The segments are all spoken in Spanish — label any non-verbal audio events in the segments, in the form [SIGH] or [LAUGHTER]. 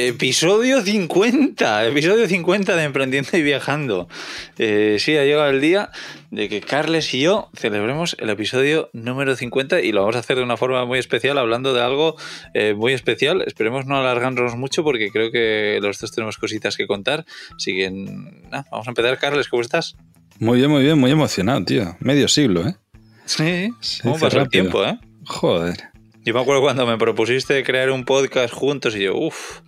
Episodio 50, episodio 50 de Emprendiendo y Viajando. Eh, sí, ha llegado el día de que Carles y yo celebremos el episodio número 50 y lo vamos a hacer de una forma muy especial, hablando de algo eh, muy especial. Esperemos no alargarnos mucho porque creo que los dos tenemos cositas que contar. Así que, vamos a empezar. Carles, ¿cómo estás? Muy bien, muy bien, muy emocionado, tío. Medio siglo, ¿eh? Sí, ¿cómo pasa el tiempo, eh? Joder. Yo me acuerdo cuando me propusiste crear un podcast juntos y yo, uff,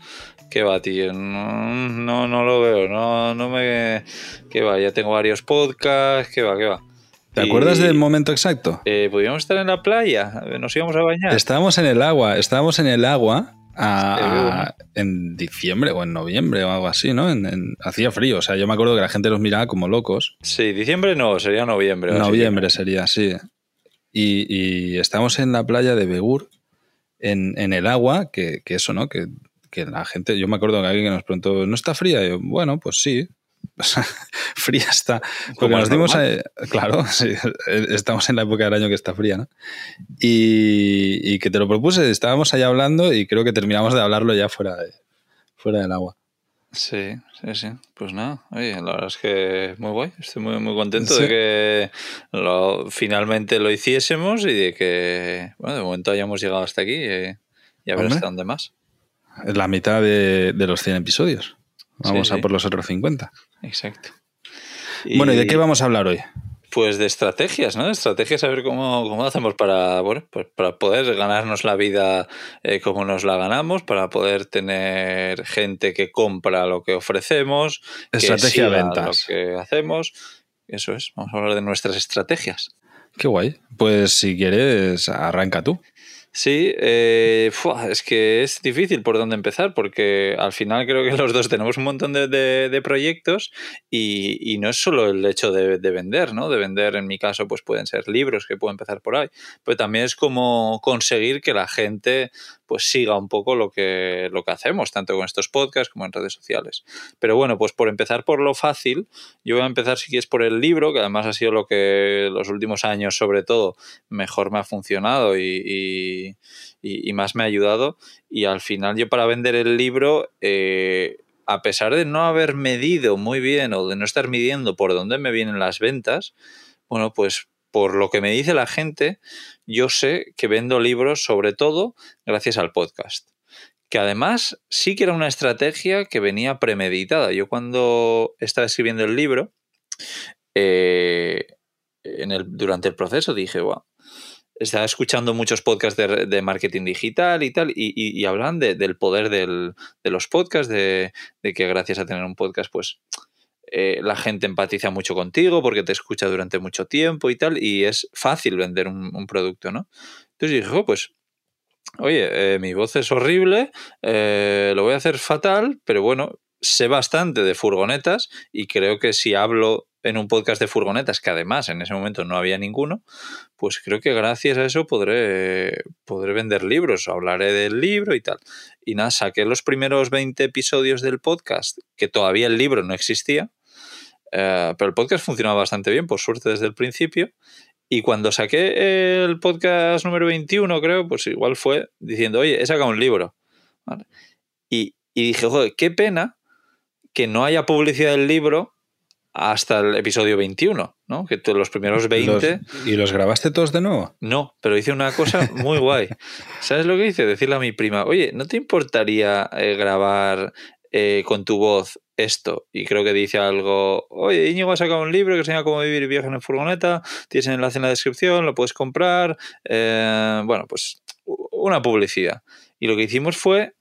qué va, tío, no, no, lo veo, no, no me... qué va, ya tengo varios podcasts, qué va, qué va. ¿Te acuerdas del momento exacto? Eh, podíamos estar en la playa, nos íbamos a bañar. Estábamos en el agua, estábamos en el agua en diciembre o en noviembre o algo así, ¿no? hacía frío, o sea, yo me acuerdo que la gente nos miraba como locos. Sí, diciembre no, sería noviembre. Noviembre sería, sí. Y, estamos en la playa de Begur, en, el agua, que, eso, ¿no? Que, la gente, yo me acuerdo que alguien que nos preguntó, ¿no está fría? yo, bueno, pues sí. [LAUGHS] fría está. Porque nos dimos, claro, [LAUGHS] estamos en la época del año que está fría, ¿no? Y, que te lo propuse, estábamos allá hablando y creo que terminamos de hablarlo ya fuera, fuera del agua. Sí, sí, sí. Pues nada, oye, la verdad es que muy guay. Estoy muy, muy contento de que lo, finalmente lo hiciésemos y de que, bueno, de momento hayamos llegado hasta aquí y, a ver hasta dónde más. Es la mitad de, los 100 episodios. Vamos a por los otros 50. Exacto. Bueno, ¿y de qué vamos a hablar hoy? Pues de estrategias, ¿no? De estrategias, a ver cómo, cómo hacemos para, bueno, pues para poder ganarnos la vida eh, como nos la ganamos, para poder tener gente que compra lo que ofrecemos, estrategia que de ventas. lo que hacemos. Eso es, vamos a hablar de nuestras estrategias. Qué guay. Pues si quieres, arranca tú. Sí, eh, es que es difícil por dónde empezar porque al final creo que los dos tenemos un montón de, proyectos y, no es solo el hecho de, vender, ¿no? De vender, en mi caso, pues pueden ser libros que puedo empezar por ahí, pero también es como conseguir que la gente pues siga un poco lo que, lo que hacemos, tanto con estos podcasts como en redes sociales. Pero bueno, pues por empezar por lo fácil, yo voy a empezar si quieres por el libro, que además ha sido lo que los últimos años sobre todo mejor me ha funcionado y, más me ha ayudado. Y al final yo para vender el libro... Eh, a pesar de no haber medido muy bien o de no estar midiendo por dónde me vienen las ventas, bueno, pues por lo que me dice la gente, yo sé que vendo libros sobre todo gracias al podcast. Que además sí que era una estrategia que venía premeditada. Yo cuando estaba escribiendo el libro, eh, durante el proceso dije, wow, estaba escuchando muchos podcasts de, marketing digital y tal, y, hablan del poder de los podcasts, de, que gracias a tener un podcast, pues eh, la gente empatiza mucho contigo porque te escucha durante mucho tiempo y tal, y es fácil vender un, producto, ¿no? Entonces dije, pues, oye, eh, mi voz es horrible, eh, lo voy a hacer fatal, pero bueno, sé bastante de furgonetas y creo que si hablo en un podcast de furgonetas, que además en ese momento no había ninguno, pues creo que gracias a eso podré, podré vender libros, hablaré del libro y tal. Y nada, saqué los primeros 20 episodios del podcast, que todavía el libro no existía, eh, pero el podcast funcionaba bastante bien, por suerte, desde el principio. Y cuando saqué el podcast número 21, creo, pues igual fue diciendo, oye, he sacado un libro. Y, y, dije, joder, qué pena que no haya publicidad del libro hasta el episodio 21, ¿no? Que los primeros 20... ¿Y los grabaste todos de nuevo? No, pero hice una cosa muy guay. [LAUGHS] ¿Sabes lo que hice? Decirle a mi prima, oye, ¿no te importaría eh, grabar eh, con tu voz esto y creo que dice algo, oye, Íñigo ha sacado un libro que se llama Cómo vivir y viajar en furgoneta, tienes el enlace en la descripción, lo puedes comprar, eh, bueno, pues una publicidad. Y lo que hicimos fue,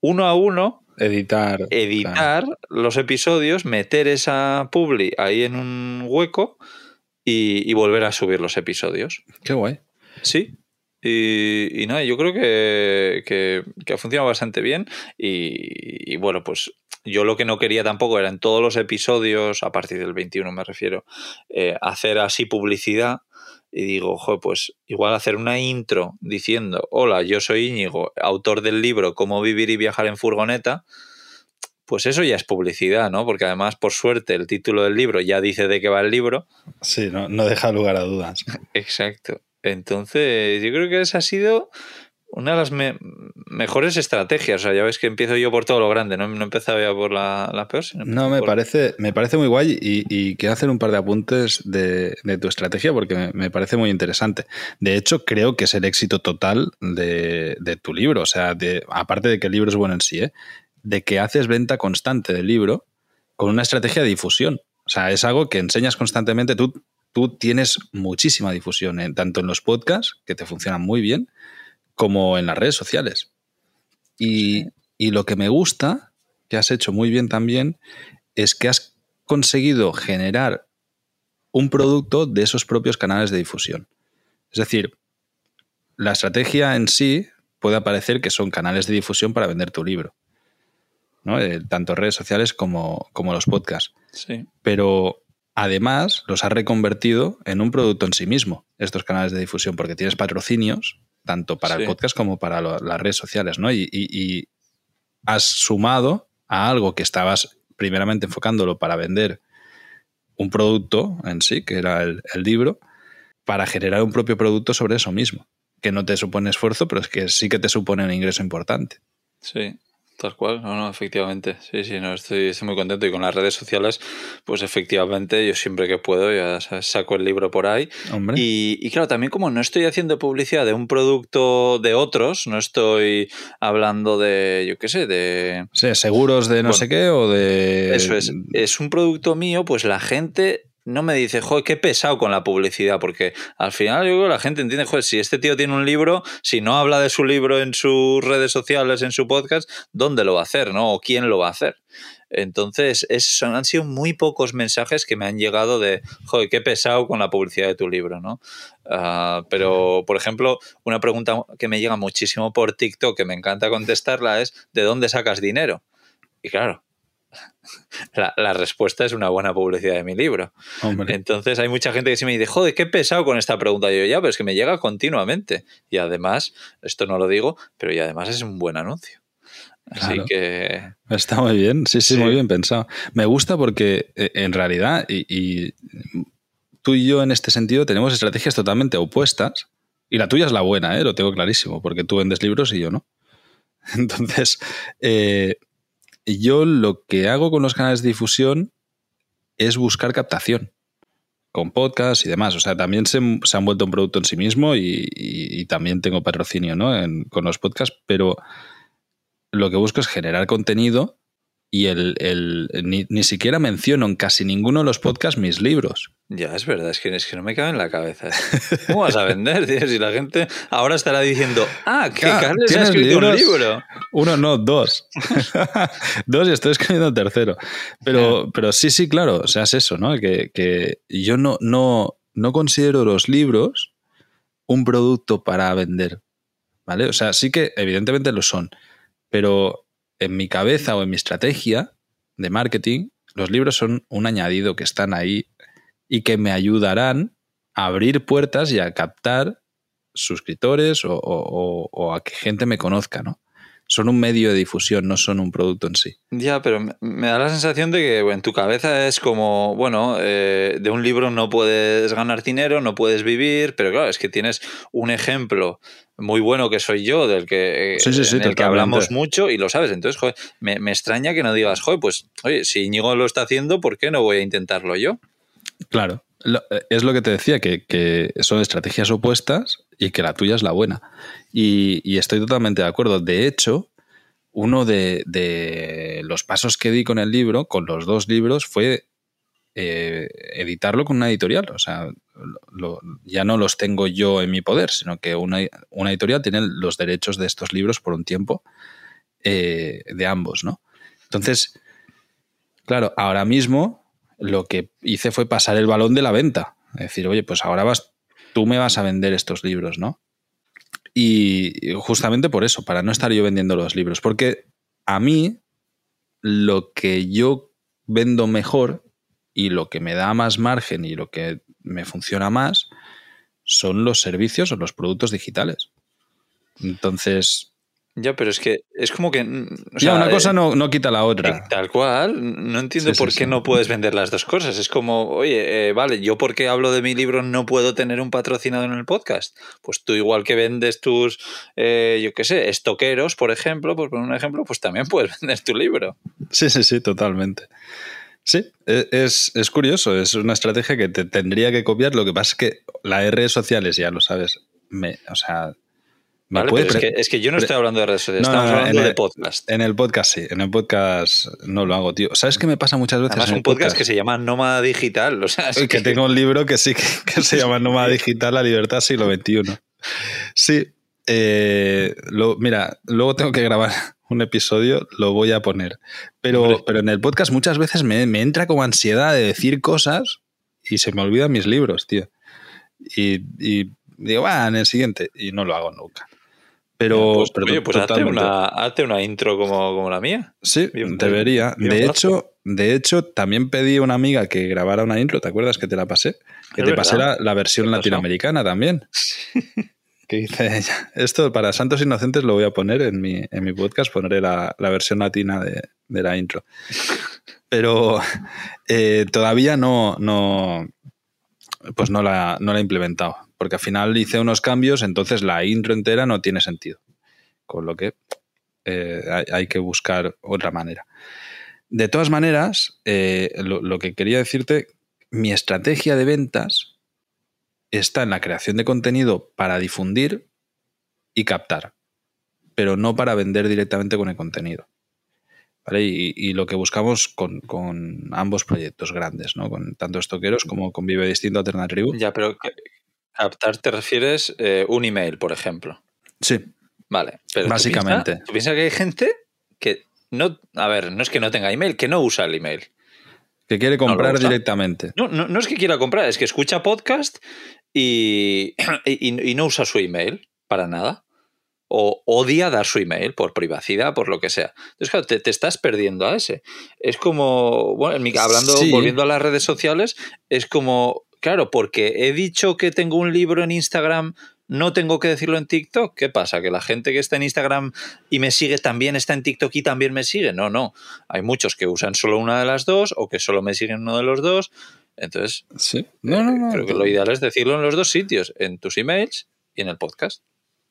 uno a uno, editar, editar los episodios, meter esa publi ahí en un hueco y, volver a subir los episodios. Qué guay. Sí, y, nada, yo creo que, que, ha funcionado bastante bien. Y, y, bueno, pues yo lo que no quería tampoco era en todos los episodios, a partir del 21 me refiero, eh, hacer así publicidad. Y digo, ojo, pues igual hacer una intro diciendo, hola, yo soy Íñigo, autor del libro Cómo vivir y viajar en furgoneta, pues eso ya es publicidad, ¿no? Porque además, por suerte, el título del libro ya dice de qué va el libro. Sí, no, no deja lugar a dudas. [LAUGHS] Exacto. Entonces, yo creo que esa ha sido una de las mejores estrategias. O sea, ya ves que empiezo yo por todo lo grande, no, no he empezado ya por la, la peor. Sino No, me por- parece, me parece muy guay y, y quiero hacer un par de apuntes de, de tu estrategia porque me, me parece muy interesante. De hecho, creo que es el éxito total de, de tu libro. O sea, de, aparte de que el libro es bueno en sí, ¿eh? de que haces venta constante del libro con una estrategia de difusión. O sea, es algo que enseñas constantemente. Tú, tú tienes muchísima difusión, en- tanto en los podcasts, que te funcionan muy bien, como en las redes sociales. Y, y lo que me gusta, que has hecho muy bien también, es que has conseguido generar un producto de esos propios canales de difusión. Es decir, la estrategia en sí puede parecer que son canales de difusión para vender tu libro, ¿no? Eh, tanto redes sociales como, como los podcasts. Sí. Pero además los has reconvertido en un producto en sí mismo, estos canales de difusión, porque tienes patrocinios, tanto para Sí. el podcast como para lo- las redes sociales, ¿no? Y, y- y has sumado a algo que estabas primeramente enfocándolo para vender un producto en sí, que era el, el libro, para generar un propio producto sobre eso mismo, que no te supone esfuerzo, pero es que sí que te supone un ingreso importante. Sí, tal cual, no, no, efectivamente. Sí, sí, no, estoy, estoy muy contento. Y con las redes sociales, pues efectivamente, yo siempre que puedo, ya saco el libro por ahí. Hombre, Y, y claro, también como no estoy haciendo publicidad de un producto de otros, no estoy hablando de, yo qué sé, de... Sí, seguros de no Bueno, sé qué o de... Eso es, es un producto mío, pues la gente no me dice, joder, qué pesado con la publicidad, porque al final yo la gente entiende, joder, si este tío tiene un libro, si no habla de su libro en sus redes sociales, en su podcast, ¿dónde lo va a hacer, no? ¿O quién lo va a hacer? Entonces, es, son, han sido muy pocos mensajes que me han llegado de, joder, qué pesado con la publicidad de tu libro, ¿no? Ah, pero, por ejemplo, una pregunta que me llega muchísimo por TikTok, que me encanta contestarla, es, ¿de dónde sacas dinero? Y claro, la, la respuesta es una buena publicidad de mi libro. Hombre. Entonces hay mucha gente que sí me dice, joder, qué pesado con esta pregunta. Y yo, ya, pero es que me llega continuamente. Y además, esto no lo digo, pero y además es un buen anuncio. Así Claro. que Está muy bien, sí, sí, Sí. muy bien pensado. Me gusta porque eh, en realidad, y, y tú y yo en este sentido tenemos estrategias totalmente opuestas. Y la tuya es la buena, ¿eh? lo tengo clarísimo, porque tú vendes libros y yo no. [LAUGHS] Entonces, eh, yo lo que hago con los canales de difusión es buscar captación con podcasts y demás. O sea, también se, han vuelto un producto en sí mismo y también tengo patrocinio ¿no? En- con los podcasts, pero lo que busco es generar contenido y el, el- ni, ni siquiera menciono en casi ninguno de los podcasts mis libros. ya es verdad, es que, es que no me cabe en la cabeza. ¿Cómo vas a vender? tío? Si la gente ahora estará diciendo, ah, que Ah, Carles ha ¿tienes escrito un libro. Uno, no, dos. [LAUGHS] dos y estoy escribiendo tercero. Pero, pero sí, sí, claro, o sea, es eso, ¿no? Que, que yo no, no, no considero los libros un producto para vender, ¿vale? O sea, sí que evidentemente lo son, pero en mi cabeza o en mi estrategia de marketing, los libros son un añadido que están ahí y que me ayudarán a abrir puertas y a captar suscriptores o, a que gente me conozca, ¿no? Son un medio de difusión, no son un producto en sí. Ya, pero me, da la sensación de que en tu cabeza es como, bueno, eh, de un libro no puedes ganar dinero, no puedes vivir, pero claro, es que tienes un ejemplo muy bueno que soy yo, del que, eh, Sí, sí, sí, en el que hablamos mucho y lo sabes. Entonces, joder, me, me extraña que no digas, joder, pues, oye, si Íñigo lo está haciendo, ¿por qué no voy a intentarlo yo? Claro. Lo- eh, es lo que te decía, que, que son estrategias opuestas y que la tuya es la buena. Y, y estoy totalmente de acuerdo. De hecho, uno de, de los pasos que di con el libro, con los dos libros, fue eh, editarlo con una editorial. O sea, ya no los tengo yo en mi poder, sino que una, una editorial tiene los derechos de estos libros por un tiempo eh, de ambos, ¿no? Entonces, claro, ahora mismo lo que hice fue pasar el balón de la venta. Es decir, oye, pues ahora vas, tú me vas a vender estos libros, ¿no? Y justamente por eso, para no estar yo vendiendo los libros. Porque a mí lo que yo vendo mejor y lo que me da más margen y lo que me funciona más son los servicios o los productos digitales. Entonces, Ya, pero es que es como que. mm, ya, una cosa eh, no, no quita la eh, otra. Tal cual, no entiendo Sí, sí, por qué sí. no puedes vender las dos cosas. Es como, oye, eh, vale, yo porque hablo de mi libro no puedo tener un patrocinador en el podcast. Pues tú igual que vendes tus, eh, yo qué sé, estoqueros, por ejemplo, por poner un ejemplo, pues también puedes [LAUGHS] vender tu libro. Sí, sí, sí, totalmente. Sí, e- es, es curioso, es una estrategia que te tendría que copiar. Lo que pasa es que las redes sociales, ya lo sabes, me, o sea, me ¿vale? puede Pero es que, es que yo no estoy hablando de redes sociales, No, estamos no, hablando de el- podcast. En el podcast sí, en el podcast no lo hago, tío. ¿Sabes qué me pasa muchas veces Además, en un podcast, que se llama Nómada Digital. O sea, es que, que- tengo un libro que sí que, que se llama Nómada [LAUGHS] Digital, la libertad siglo XXI. Sí, eh, lo- mira, luego tengo que grabar un episodio, lo voy a poner. Pero, Hombre. pero en el podcast muchas veces me, me entra como ansiedad de decir cosas y se me olvidan mis libros, tío. Y, y digo, va, en el siguiente. Y no lo hago nunca. Pero, pues, pero oye, pues hazte una, hazte una intro como, como la mía. Sí, Bien, debería. bien de hecho, de hecho, también pedí a una amiga que grabara una intro, ¿te acuerdas que te la pasé? Que Es te pasé verdad. la, la versión latinoamericana también. [LAUGHS] que dice ella. Esto para Santos Inocentes lo voy a poner en mi, en mi podcast, pondré la, la versión latina de, de la intro. Pero eh, todavía no, no, pues no la, no la he implementado. Porque al final hice unos cambios, entonces la intro entera no tiene sentido. Con lo que eh, hay, hay que buscar otra manera. De todas maneras, eh, lo, lo que quería decirte, mi estrategia de ventas está en la creación de contenido para difundir y captar, pero no para vender directamente con el contenido. ¿Vale? Y, y lo que buscamos con, con ambos proyectos grandes, ¿no? con tanto Estoqueros como con Vive Distinto Alternatribu. Ya, pero captar te refieres eh, un email, por ejemplo. Sí, Vale, pero tú Básicamente. ¿Tú piensas que hay gente que no, a ver, no es que no tenga email, que no usa el email? que quiere comprar directamente. No, no, no es que quiera comprar, es que escucha podcast y, [CLEARS THROAT] y- y no usa su email para nada. O odia dar su email por privacidad, por lo que sea. Entonces, claro, te, te estás perdiendo a ese. Es como, bueno, en mi- hablando, Sí. volviendo a las redes sociales, es como, claro, porque he dicho que tengo un libro en Instagram, no tengo que decirlo en TikTok. ¿Qué pasa? ¿Que la gente que está en Instagram y me sigue también está en TikTok y también me sigue? No, no. Hay muchos que usan solo una de las dos o que solo me siguen uno de los dos. Entonces, Sí. No, no, no. creo que lo ideal es decirlo en los dos sitios, en tus emails y en el podcast.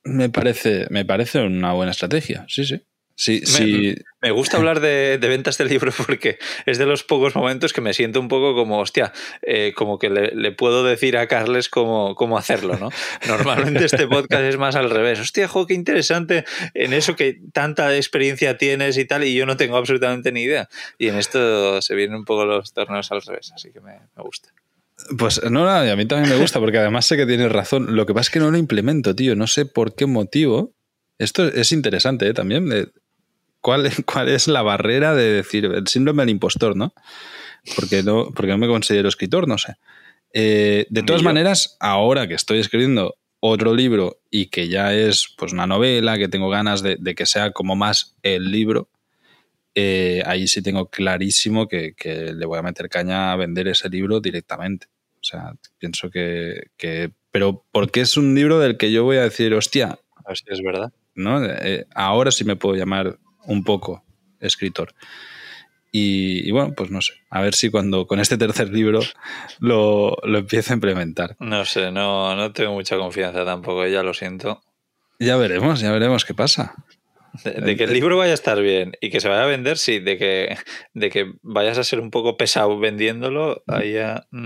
Me parece, me parece una buena estrategia. Sí, sí. Sí, sí. Me gusta hablar de, de ventas del libro porque es de los pocos momentos que me siento un poco como, hostia, eh, como que le, le puedo decir a Carles cómo, cómo hacerlo, ¿no? Normalmente este podcast es más al revés. Hostia, jo, qué interesante en eso que tanta experiencia tienes y tal, y yo no tengo absolutamente ni idea. Y en esto se vienen un poco los torneos al revés, así que me, me gusta. Pues no, no, y a mí también me gusta, porque además sé que tienes razón. Lo que pasa es que no lo implemento, tío. No sé por qué motivo. Esto es interesante ¿eh? también. ¿Cuál, ¿Cuál es la barrera de decir el síndrome del impostor, no? Porque no, porque no me considero escritor, no sé. Eh, de todas maneras, ahora que estoy escribiendo otro libro y que ya es pues una novela, que tengo ganas de, de que sea como más el libro, eh, ahí sí tengo clarísimo que, que le voy a meter caña a vender ese libro directamente. O sea, pienso que, que- Pero porque es un libro del que yo voy a decir, hostia, A ver si es verdad. ¿no? Eh, ahora sí me puedo llamar un poco escritor. Y, y bueno, pues no sé. A ver si cuando con este tercer libro lo, lo empiezo a implementar. No sé, no, no tengo mucha confianza tampoco, ya lo siento. Ya veremos, ya veremos qué pasa. De, de que el libro vaya a estar bien y que se vaya a vender, sí. De que, de que vayas a ser un poco pesado vendiéndolo, ahí ya. mm.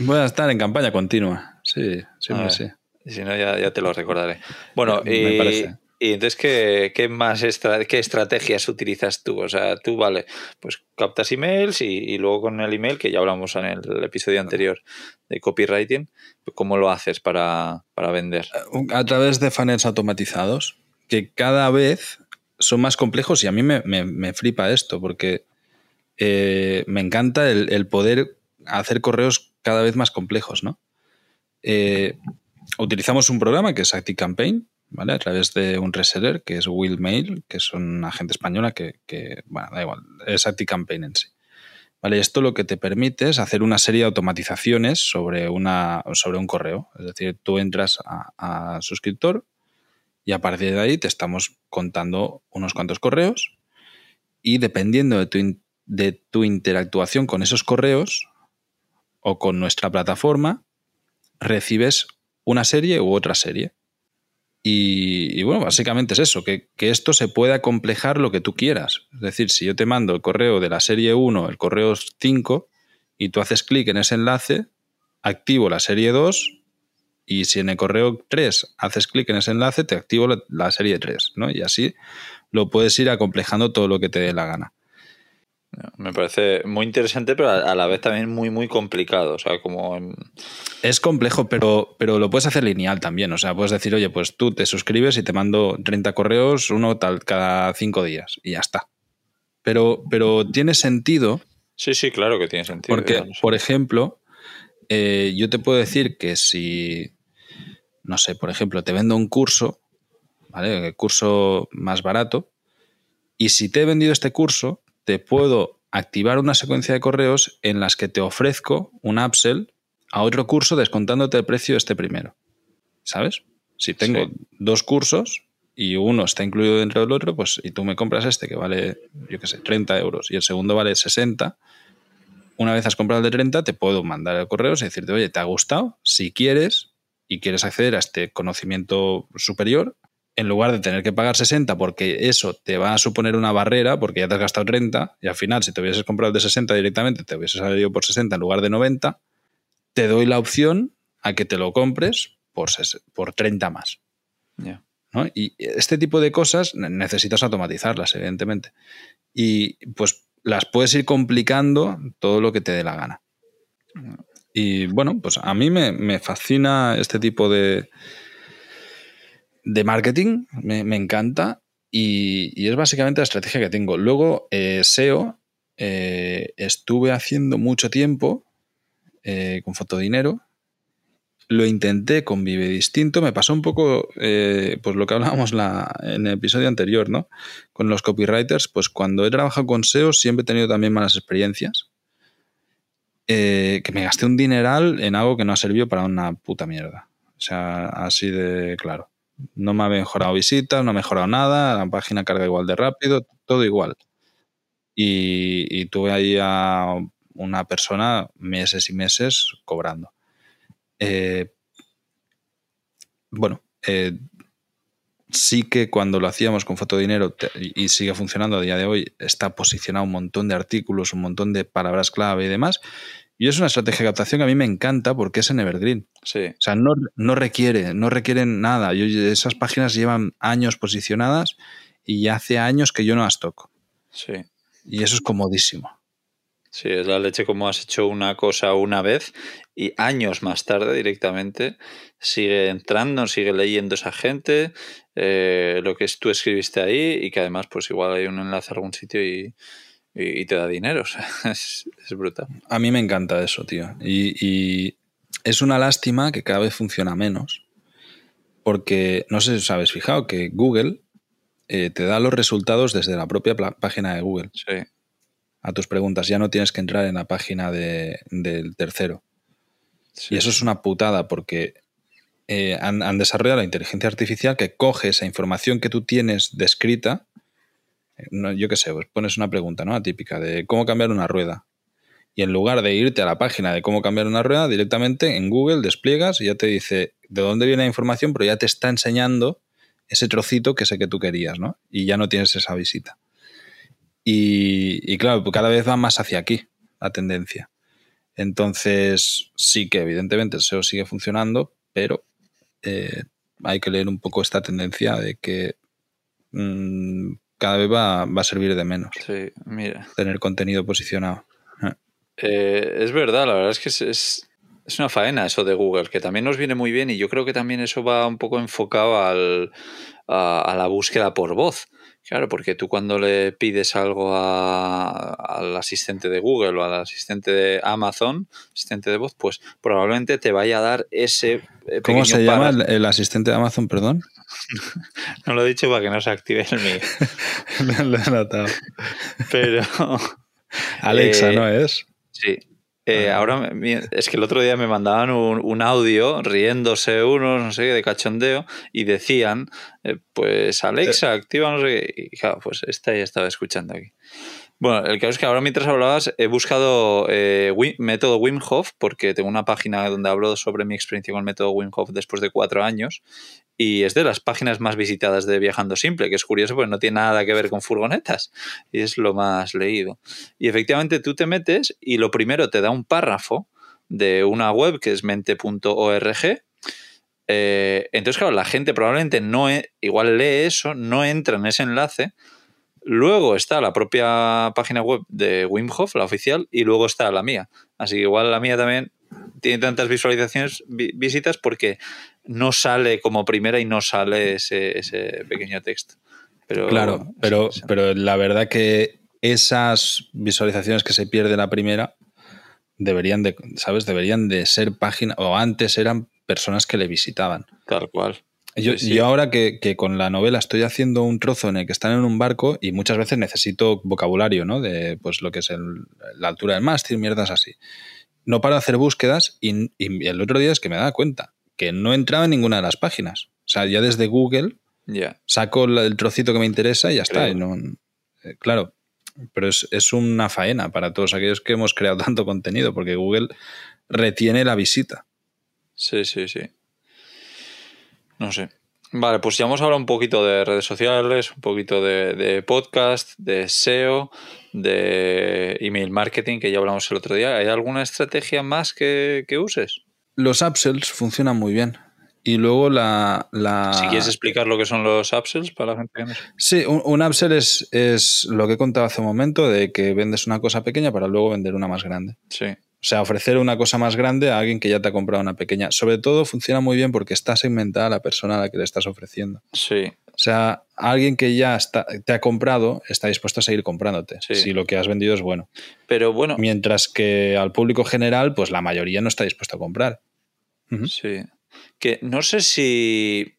Voy a estar en campaña continua. Sí, sí, A me ver. sí. Y si no, ya, ya te lo recordaré. Bueno, Me y, parece. Y entonces, ¿qué, qué más qué estrategias utilizas tú? O sea, tú, vale, pues captas emails y, y luego con el email, que ya hablamos en el episodio anterior de copywriting, ¿cómo lo haces para, para vender? a través de funnels automatizados que cada vez son más complejos y a mí me, me- me flipa esto porque eh, me encanta el, el poder hacer correos cada vez más complejos, ¿no? Eh, utilizamos un programa que es ActiveCampaign, A través de un reseller que es Willmail, que es una gente española que, bueno, da igual, es ActiveCampaign en sí. Vale, esto lo que te permite es hacer una serie de automatizaciones sobre, una, sobre un correo. Es decir, tú entras a, a suscriptor Y a partir de ahí te estamos contando unos cuantos correos y dependiendo de tu, de tu interactuación con esos correos o con nuestra plataforma, recibes una serie u otra serie. Y, bueno, básicamente es eso, que, que, esto se puede acomplejar lo que tú quieras. Es decir, si yo te mando el correo de la serie 1, el correo 5, y tú haces clic en ese enlace, activo la serie 2 y si en el correo 3 haces clic en ese enlace, te activo la, serie 3, ¿no? Y así lo puedes ir acomplejando todo lo que te dé la gana. Me parece muy interesante, pero a la vez también muy, muy complicado. O sea, como. Es complejo, pero, pero lo puedes hacer lineal también. O sea, puedes decir, oye, pues tú te suscribes y te mando 30 correos, uno tal cada 5 días, y ya está. Pero, pero tiene sentido. Sí, sí, claro que tiene sentido. Porque, por ejemplo, eh, yo te puedo decir que si no sé, por ejemplo, te vendo un curso, ¿vale? El curso más barato, y si te he vendido este curso, te puedo activar una secuencia de correos en las que te ofrezco un upsell a otro curso descontándote el precio de este primero. ¿Sabes? Si tengo dos cursos y uno está incluido dentro del otro, pues y tú me compras este que vale, yo qué sé, 30 euros y el segundo vale 60, una vez has comprado el de 30, te puedo mandar el correo y decirte, oye, ¿te ha gustado? Si quieres, y quieres acceder a este conocimiento superior, en lugar de tener que pagar 60 porque eso te va a suponer una barrera porque ya te has gastado 30 y al final si te hubieses comprado el de 60 directamente te hubieses salido por 60 en lugar de 90, te doy la opción a que te lo compres por, por 30 más. Y este tipo de cosas necesitas automatizarlas, evidentemente. Y pues las puedes ir complicando todo lo que te dé la gana. Y bueno, pues a mí me, fascina este tipo de, de marketing, me, encanta y, es básicamente la estrategia que tengo. Luego, eh, SEO, eh, estuve haciendo mucho tiempo eh, con Fotodinero. Lo intenté con Vive Distinto. Me pasó un poco pues lo que hablábamos en el episodio anterior, ¿no? Con los copywriters, pues cuando he trabajado con SEO siempre he tenido también malas experiencias. Eh, que me gasté un dineral en algo que no ha servido para una puta mierda. O sea, así de claro. No me ha mejorado visitas, no ha mejorado nada, la página carga igual de rápido, todo igual. Y, tuve ahí a una persona meses y meses cobrando. Eh, bueno, eh, sí que cuando lo hacíamos con Fotodinero y sigue funcionando a día de hoy, está posicionado un montón de artículos, un montón de palabras clave y demás. Y es una estrategia de captación que a mí me encanta porque es en Evergreen. Sí. O sea, no, no requiere, no requieren nada. Yo, esas páginas llevan años posicionadas y hace años que yo no las toco. Sí. Y eso es comodísimo. Sí, es la leche como has hecho una cosa una vez y años más tarde directamente sigue entrando, sigue leyendo esa gente, eh, lo que tú escribiste ahí y que además pues igual hay un enlace a algún sitio y, y, te da dinero. [LAUGHS] es, brutal. A mí me encanta eso, tío. Y, es una lástima que cada vez funciona menos. Porque no sé si os habéis fijado que Google eh, te da los resultados desde la propia página de Google. Sí. A tus preguntas. Ya no tienes que entrar en la página del tercero. Y eso es una putada porque eh, han, han, desarrollado la inteligencia artificial que coge esa información que tú tienes descrita yo qué sé, pues pones una pregunta, ¿no? Atípica de cómo cambiar una rueda. Y en lugar de irte a la página de cómo cambiar una rueda, directamente en Google despliegas y ya te dice de dónde viene la información, pero ya te está enseñando ese trocito que sé que tú querías, ¿no? Y ya no tienes esa visita. Y, claro, pues cada vez va más hacia aquí la tendencia. Entonces, sí que evidentemente el SEO sigue funcionando, pero eh, hay que leer un poco esta tendencia de que mm, cada vez va, a servir de menos. Sí, mira. Tener contenido posicionado. Eh, es verdad, la verdad es que es, una faena eso de Google, que también nos viene muy bien y yo creo que también eso va un poco enfocado al, a, la búsqueda por voz. Claro, porque tú cuando le pides algo al asistente de Google o al asistente de Amazon, asistente de voz, pues probablemente te vaya a dar ese... Eh, ¿Cómo se llama el, asistente de Amazon, perdón? [LAUGHS] no lo he dicho para que no se active el mío. [LAUGHS] lo he notado. Pero... [LAUGHS] Alexa, ¿no es? Sí. Eh, ahora es que el otro día me mandaban un, audio riéndose unos, no sé qué, de cachondeo, y decían, eh, pues Alexa, activa no sé qué. Y claro, pues esta ya estaba escuchando aquí. Bueno, el caso es que ahora mientras hablabas he buscado eh, método Wim Hof porque tengo una página donde hablo sobre mi experiencia con el método Wim Hof después de cuatro años y es de las páginas más visitadas de Viajando Simple, que es curioso porque no tiene nada que ver con furgonetas y es lo más leído. Y efectivamente tú te metes y lo primero te da un párrafo de una web que es mente.org eh, entonces, claro, la gente probablemente no, e, igual lee eso, no entra en ese enlace, Luego está la propia página web de Wim Hof, la oficial, y luego está la mía. Así que igual la mía también tiene tantas visualizaciones, visitas, porque no sale como primera y no sale ese, pequeño texto. Pero, claro, pero, pero la verdad que esas visualizaciones que se pierde la primera deberían de, ¿sabes? Deberían de ser páginas, o antes eran personas que le visitaban. Tal cual. Yo, ahora que, con la novela estoy haciendo un trozo en el que están en un barco y muchas veces necesito vocabulario, ¿no? De pues lo que es la altura del mástil, mierdas así. No paro de hacer búsquedas y, el otro día es que me daba cuenta que no entraba en ninguna de las páginas. O sea, ya desde Google saco el trocito que me interesa y ya está. no, eh, claro, pero es, es una faena para todos aquellos que hemos creado tanto contenido, porque Google retiene la visita. Sí, sí, sí. No sé. Vale, pues ya hemos hablado un poquito de redes sociales, un poquito de, podcast, de SEO, de email marketing, que ya hablamos el otro día. ¿Hay alguna estrategia más que, uses? Los upsells funcionan muy bien. Y luego la, Si quieres explicar lo que son los upsells para la gente que no Sí, un, un, upsell es, es lo que he contado hace un momento, de que vendes una cosa pequeña para luego vender una más grande. Sí. O sea, ofrecer una cosa más grande a alguien que ya te ha comprado una pequeña. Sobre todo funciona muy bien porque está segmentada la persona a la que le estás ofreciendo. Sí. O sea, alguien que ya está, te ha comprado está dispuesto a seguir comprándote si lo que has vendido es bueno. Pero bueno. Mientras que al público general, pues la mayoría no está dispuesto a comprar. Sí. Que no sé si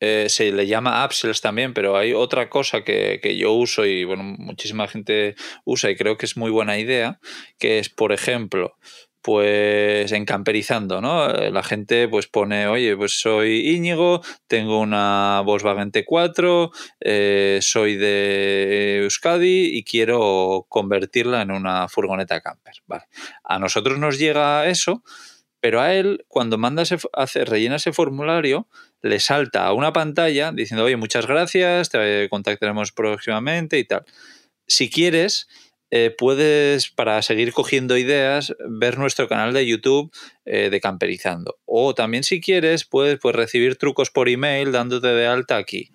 eh, se le llama upsells también, pero hay otra cosa que, yo uso y bueno, muchísima gente usa y creo que es muy buena idea, que es, por ejemplo, pues encamperizando, ¿no? Eh, la gente pues pone, oye, pues soy Íñigo, tengo una Volkswagen T4, eh, soy de Euskadi y quiero convertirla en una furgoneta camper. Vale. A nosotros nos llega eso, pero a él, cuando manda ese, hace, rellena ese formulario, le salta a una pantalla diciendo, oye, muchas gracias, te contactaremos próximamente y tal. Si quieres, eh, puedes, para seguir cogiendo ideas, ver nuestro canal de YouTube eh, de Camperizando. O también, si quieres, puedes pues, recibir trucos por email dándote de alta aquí.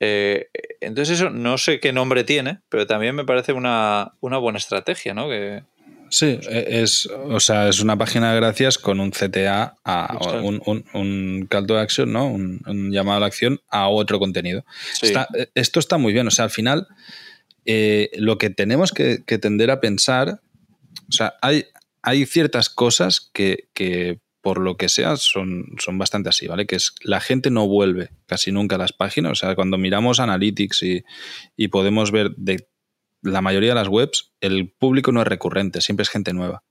Eh, entonces, eso no sé qué nombre tiene, pero también me parece una, una buena estrategia, ¿no? Que, Sí, e, es, o sea, es una página de gracias con un CTA, a, un, un, un, call to action, ¿no? Un, llamado a la acción a otro contenido. E, esto está muy bien, o sea, al final eh, lo que tenemos que, tender a pensar, o sea, hay, hay ciertas cosas que, que por lo que sea, son, son bastante así, ¿vale? Que es la gente no vuelve casi nunca a las páginas. O sea, cuando miramos Analytics y, y podemos ver de la mayoría de las webs, el público no es recurrente, siempre es gente nueva.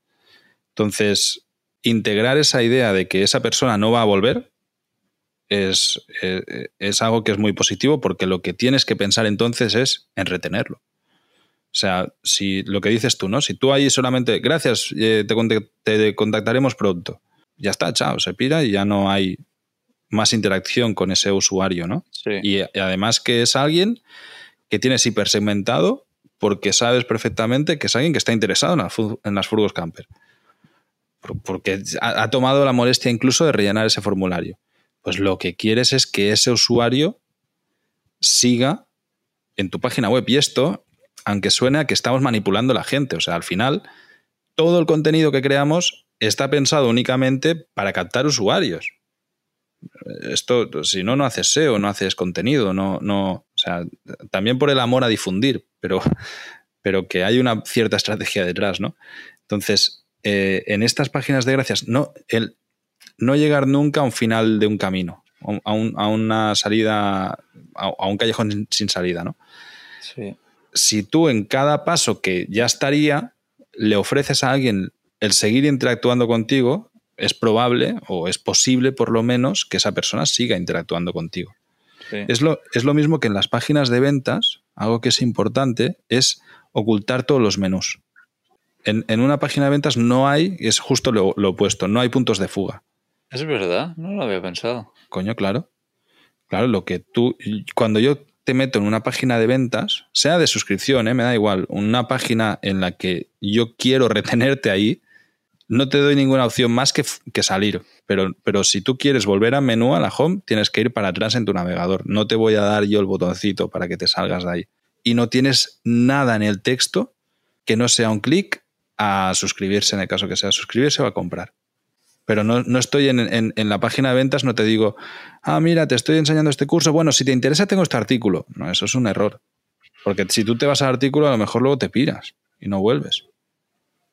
Entonces, integrar esa idea de que esa persona no va a volver es, eh, es, algo que es muy positivo porque lo que tienes que pensar entonces es en retenerlo. O sea, si lo que dices tú, ¿no? Si tú ahí solamente, gracias, eh, te, contactaremos pronto. Ya está, chao, se pira y ya no hay más interacción con ese usuario, ¿no? Y, y, además que es alguien que tienes hipersegmentado porque sabes perfectamente que es alguien que está interesado en, las, furgos camper. Porque ha, tomado la molestia incluso de rellenar ese formulario. Pues lo que quieres es que ese usuario siga en tu página web. Y esto, aunque suene a que estamos manipulando a la gente, o sea, al final, todo el contenido que creamos está pensado únicamente para captar usuarios. Esto, si no, no haces SEO, no haces contenido, no, no, o sea, también por el amor a difundir, pero, pero que hay una cierta estrategia detrás, ¿no? Entonces, eh, en estas páginas de gracias, no, el, no llegar nunca a un final de un camino, a, una salida, a, un callejón sin salida, ¿no? Sí. Si tú en cada paso que ya estaría, le ofreces a alguien el seguir interactuando contigo es probable o es posible por lo menos que esa persona siga interactuando contigo. Es, lo, es lo mismo que en las páginas de ventas, algo que es importante es ocultar todos los menús. En, una página de ventas no hay, es justo lo, opuesto, no hay puntos de fuga. Es verdad, no lo había pensado. Coño, claro. Claro, lo que tú, cuando yo te meto en una página de ventas, sea de suscripción, ¿eh? me da igual, una página en la que yo quiero retenerte ahí, no te doy ninguna opción más que, que, salir. Pero, pero si tú quieres volver a menú, a la home, tienes que ir para atrás en tu navegador. No te voy a dar yo el botoncito para que te salgas de ahí. Y no tienes nada en el texto que no sea un clic a suscribirse, en el caso que sea suscribirse o a comprar. Pero no, estoy en, en, la página de ventas, no te digo, ah, mira, te estoy enseñando este curso, bueno, si te interesa tengo este artículo. No, eso es un error. Porque si tú te vas al artículo, a lo mejor luego te piras y no vuelves.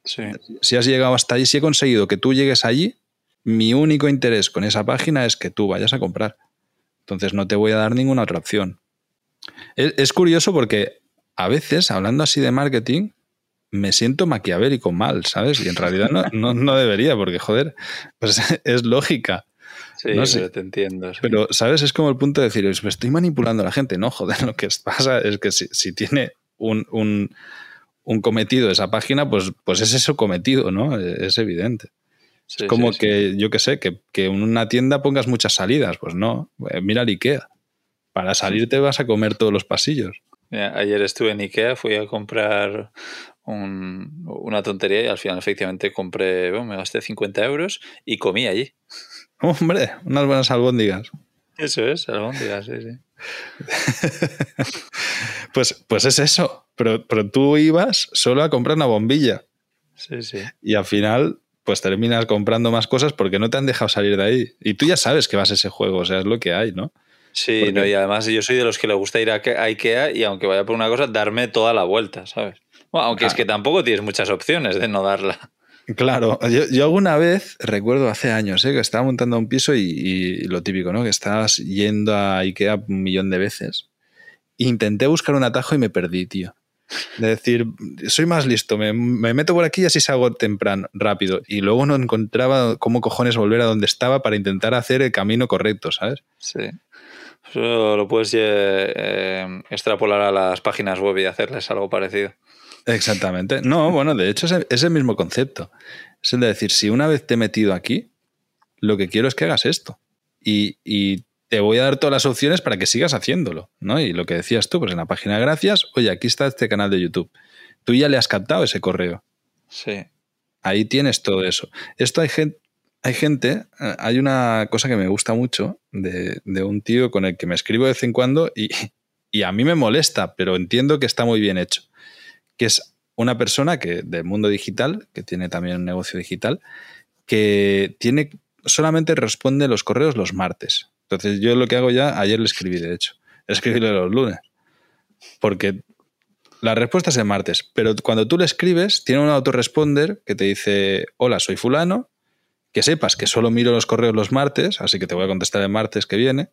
Si has llegado hasta allí, si he conseguido que tú llegues allí, mi único interés con esa página es que tú vayas a comprar. Entonces no te voy a dar ninguna otra opción. Es, curioso porque a veces, hablando así de marketing, me siento maquiavélico mal, ¿sabes? Y en realidad no, no, debería, porque joder, pues [LAUGHS] es lógica. Sí, te entiendo. Pero, ¿sabes? Es como el punto de decir, me estoy manipulando a la gente. No, joder, [LAUGHS] lo que pasa es que si, tiene un, un cometido de esa página, pues, pues es eso cometido, ¿no? Es evidente. es como que, yo qué sé, que, en una tienda pongas muchas salidas. Pues no, eh, mira el IKEA. Para salir te vas a comer todos los pasillos. ayer estuve en IKEA, fui a comprar una tontería y al final efectivamente compré, bueno, me gasté 50 euros y comí allí. [LAUGHS] Hombre, unas buenas albóndigas. Eso es, albóndigas, sí, sí. [LAUGHS] pues, pues es eso. Pero, pero tú ibas solo a comprar una bombilla. Sí, sí. Y al final, pues terminas comprando más cosas porque no te han dejado salir de ahí. Y tú ya sabes que vas a ese juego, o sea, es lo que hay, ¿no? Sí, no, y además yo soy de los que le gusta ir a Ikea y aunque vaya por una cosa, darme toda la vuelta, ¿sabes? Bueno, aunque es que tampoco tienes muchas opciones de no darla. Claro, yo, alguna vez, recuerdo hace años, ¿eh? que estaba montando un piso y, lo típico, ¿no? Que estabas yendo a Ikea un millón de veces. Intenté buscar un atajo y me perdí, tío. De decir, soy más listo, me, meto por aquí y así salgo temprano, rápido. Y luego no encontraba cómo cojones volver a donde estaba para intentar hacer el camino correcto, ¿sabes? Sí. Eso lo puedes eh, extrapolar a las páginas web y hacerles algo parecido. Exactamente. No, bueno, de hecho es el mismo concepto. Es el de decir, si una vez te he metido aquí, lo que quiero es que hagas esto. Y, te voy a dar todas las opciones para que sigas haciéndolo. ¿no? Y lo que decías tú, pues en la página de gracias, oye, aquí está este canal de YouTube. Tú ya le has captado ese correo. Sí. Ahí tienes todo eso. Esto hay gente, hay gente, eh, hay una cosa que me gusta mucho de, un tío con el que me escribo de vez en cuando y, y, a mí me molesta, pero entiendo que está muy bien hecho que es una persona que del mundo digital, que tiene también un negocio digital, que tiene solamente responde los correos los martes. Entonces yo lo que hago ya, ayer le escribí de hecho, escribirle los lunes, porque la respuesta es el martes, pero cuando tú le escribes, tiene un autoresponder que te dice, hola, soy fulano, que sepas que solo miro los correos los martes, así que te voy a contestar el martes que viene,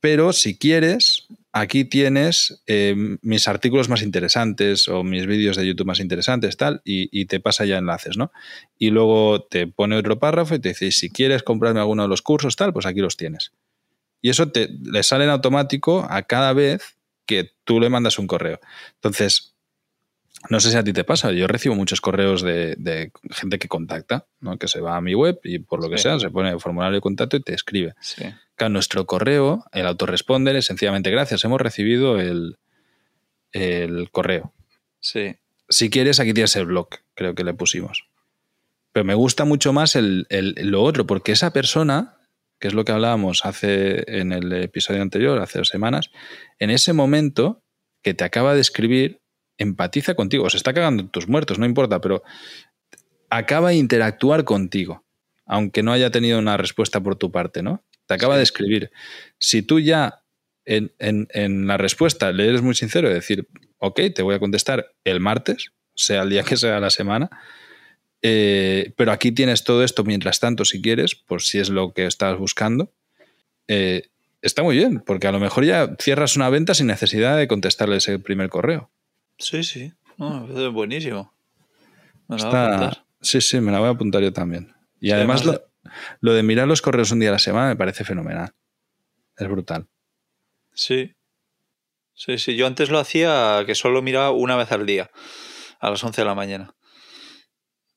pero si quieres, aquí tienes eh, mis artículos más interesantes o mis vídeos de YouTube más interesantes, tal, y, te pasa ya enlaces, ¿no? Y luego te pone otro párrafo y te dice, si quieres comprarme alguno de los cursos, tal, pues aquí los tienes. Y eso te, le sale en automático a cada vez que tú le mandas un correo. Entonces, no sé si a ti te pasa, yo recibo muchos correos de, gente que contacta, ¿no? que se va a mi web y por lo que sea se pone el formulario de contacto y te escribe. Sí nuestro correo, el autoresponder es sencillamente gracias, hemos recibido el, correo. Sí. Si quieres, aquí tienes el blog, creo que le pusimos. Pero me gusta mucho más el, lo otro, porque esa persona, que es lo que hablábamos hace en el episodio anterior, hace dos semanas, en ese momento que te acaba de escribir, empatiza contigo. Se está cagando en tus muertos, no importa, pero acaba de interactuar contigo, aunque no haya tenido una respuesta por tu parte, ¿no? te acaba de escribir. Si tú ya en, la respuesta le eres muy sincero y decir, ok, te voy a contestar el martes, sea el día que sea la semana, eh, pero aquí tienes todo esto mientras tanto si quieres, por si es lo que estás buscando, eh, está muy bien, porque a lo mejor ya cierras una venta sin necesidad de contestarle ese primer correo. Sí, sí, no, es buenísimo. Está, Sí, sí, me la voy a apuntar yo también. Y además, lo, lo de mirar los correos un día a la semana me parece fenomenal. Es brutal. Sí. Sí, sí. Yo antes lo hacía que solo miraba una vez al día, a las 11 de la mañana.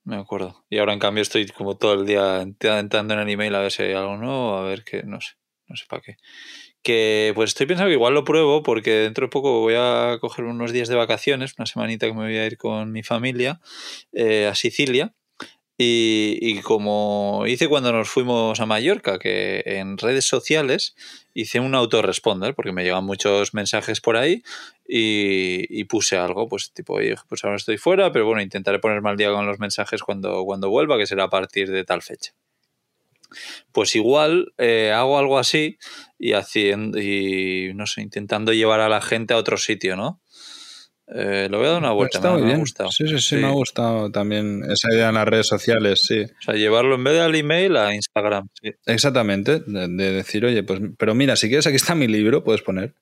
Me acuerdo. Y ahora en cambio estoy como todo el día entrando en el email a ver si hay algo nuevo, a ver qué, no sé, no sé para qué. Que pues estoy pensando que igual lo pruebo porque dentro de poco voy a coger unos días de vacaciones, una semanita que me voy a ir con mi familia eh, a Sicilia. Y, como hice cuando nos fuimos a Mallorca, que en redes sociales hice un autoresponder, porque me llegan muchos mensajes por ahí, y, puse algo, pues tipo, pues ahora estoy fuera, pero bueno, intentaré ponerme al día con los mensajes cuando, cuando vuelva, que será a partir de tal fecha. Pues igual eh, hago algo así y haciendo, y no sé, intentando llevar a la gente a otro sitio, ¿no? Eh, lo voy a dar una pues vuelta, está muy bien. Sí, sí, sí, me ha gustado también esa idea en las redes sociales, sí. O sea, llevarlo en vez de al email a Instagram. Exactamente, de, decir, oye, pues, pero mira, si quieres, aquí está mi libro, puedes poner.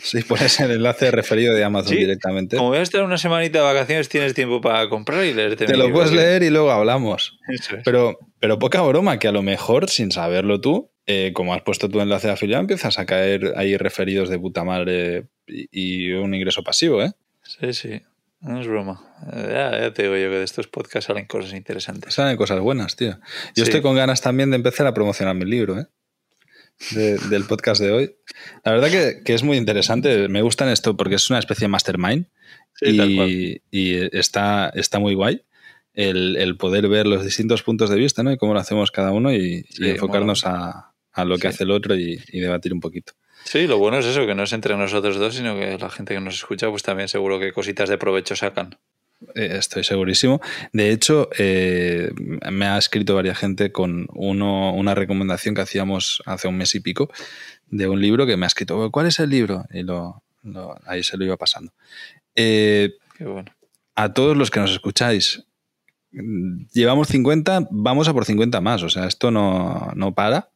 Sí, [LAUGHS] pones el enlace referido de Amazon directamente. Como voy a estar una semanita de vacaciones, tienes tiempo para comprar y leerte. Te lo puedes leer y luego hablamos. Pero, pero poca broma, que a lo mejor, sin saberlo tú, eh, como has puesto tu enlace de afiliado, empiezas a caer ahí referidos de puta madre y, y un ingreso pasivo, ¿eh? Sí, sí. No es broma. Ya, te digo yo que de estos podcasts salen cosas interesantes. Salen cosas buenas, tío. Yo estoy con ganas también de empezar a promocionar mi libro, ¿eh? del podcast de hoy. La verdad que, es muy interesante. Me gustan esto porque es una especie de mastermind y, está, está muy guay el, poder ver los distintos puntos de vista ¿no? y cómo lo hacemos cada uno y, enfocarnos a, lo que hace el otro y debatir un poquito. Sí, lo bueno es eso, que no es entre nosotros dos, sino que la gente que nos escucha, pues también seguro que cositas de provecho sacan. Eh, estoy segurísimo. De hecho, eh, me ha escrito varias gente con uno, una recomendación que hacíamos hace un mes y pico de un libro que me ha escrito, ¿cuál es el libro? Y lo, ahí se lo iba pasando. Eh, Qué bueno. A todos los que nos escucháis, llevamos 50, vamos a por 50 más, o sea, esto no, no para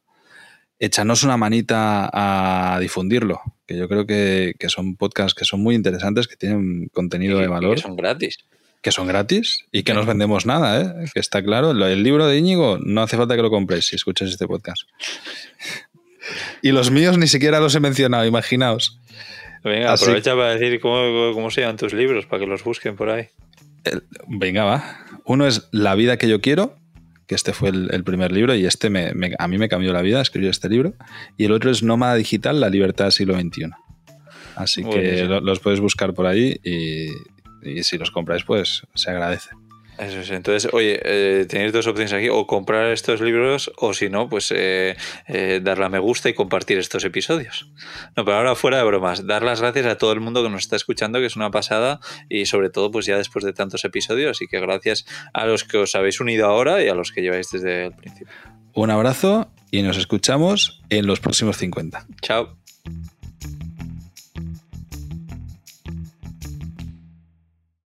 échanos una manita a difundirlo, que yo creo que, son podcasts que son muy interesantes, que tienen contenido de valor. que son gratis. Que son gratis y que no nos vendemos nada, ¿eh? que está claro. El libro de Íñigo no hace falta que lo compréis si escucháis este podcast. y los míos ni siquiera los he mencionado, imaginaos. Venga, aprovecha para decir cómo, cómo se llaman tus libros, para que los busquen por ahí. venga, va. Uno es La vida que yo quiero, que este fue el, primer libro y este me, a mí me cambió la vida escribir este libro. Y el otro es Nómada Digital, la libertad del siglo XXI. Así que los puedes buscar por ahí y, y si los compráis, pues se agradece. Eso es. Entonces, oye, eh, tenéis dos opciones aquí, o comprar estos libros, o si no, pues eh, eh, darle a me gusta y compartir estos episodios. No, pero ahora fuera de bromas, dar las gracias a todo el mundo que nos está escuchando, que es una pasada, y sobre todo, pues ya después de tantos episodios, así que gracias a los que os habéis unido ahora y a los que lleváis desde el principio. Un abrazo y nos escuchamos en los próximos 50. Chao.